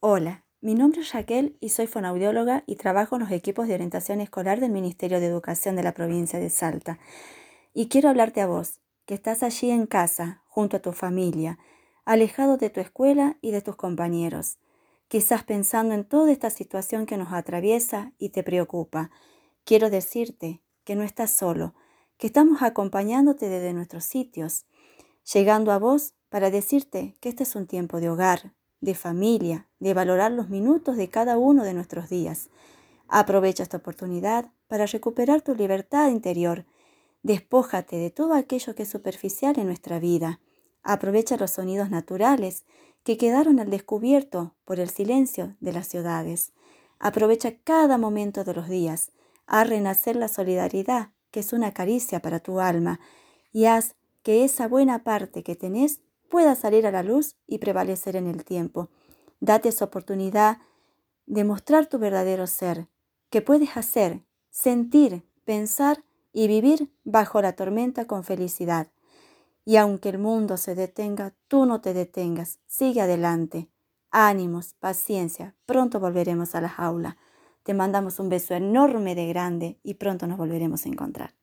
Hola, mi nombre es Raquel y soy fonaudióloga y trabajo en los equipos de orientación escolar del Ministerio de Educación de la provincia de Salta. Y quiero hablarte a vos, que estás allí en casa, junto a tu familia, alejado de tu escuela y de tus compañeros, quizás pensando en toda esta situación que nos atraviesa y te preocupa. Quiero decirte que no estás solo, que estamos acompañándote desde nuestros sitios, llegando a vos para decirte que este es un tiempo de hogar, de familia, de valorar los minutos de cada uno de nuestros días. Aprovecha esta oportunidad para recuperar tu libertad interior. Despójate de todo aquello que es superficial en nuestra vida. Aprovecha los sonidos naturales que quedaron al descubierto por el silencio de las ciudades. Aprovecha cada momento de los días a renacer la solidaridad, que es una caricia para tu alma, y haz que esa buena parte que tenés pueda salir a la luz y prevalecer en el tiempo. Date esa oportunidad de mostrar tu verdadero ser, que puedes hacer, sentir, pensar y vivir bajo la tormenta con felicidad. Y aunque el mundo se detenga, tú no te detengas, sigue adelante. Ánimos, paciencia, pronto volveremos a la jaula. Te mandamos un beso enorme de grande y pronto nos volveremos a encontrar.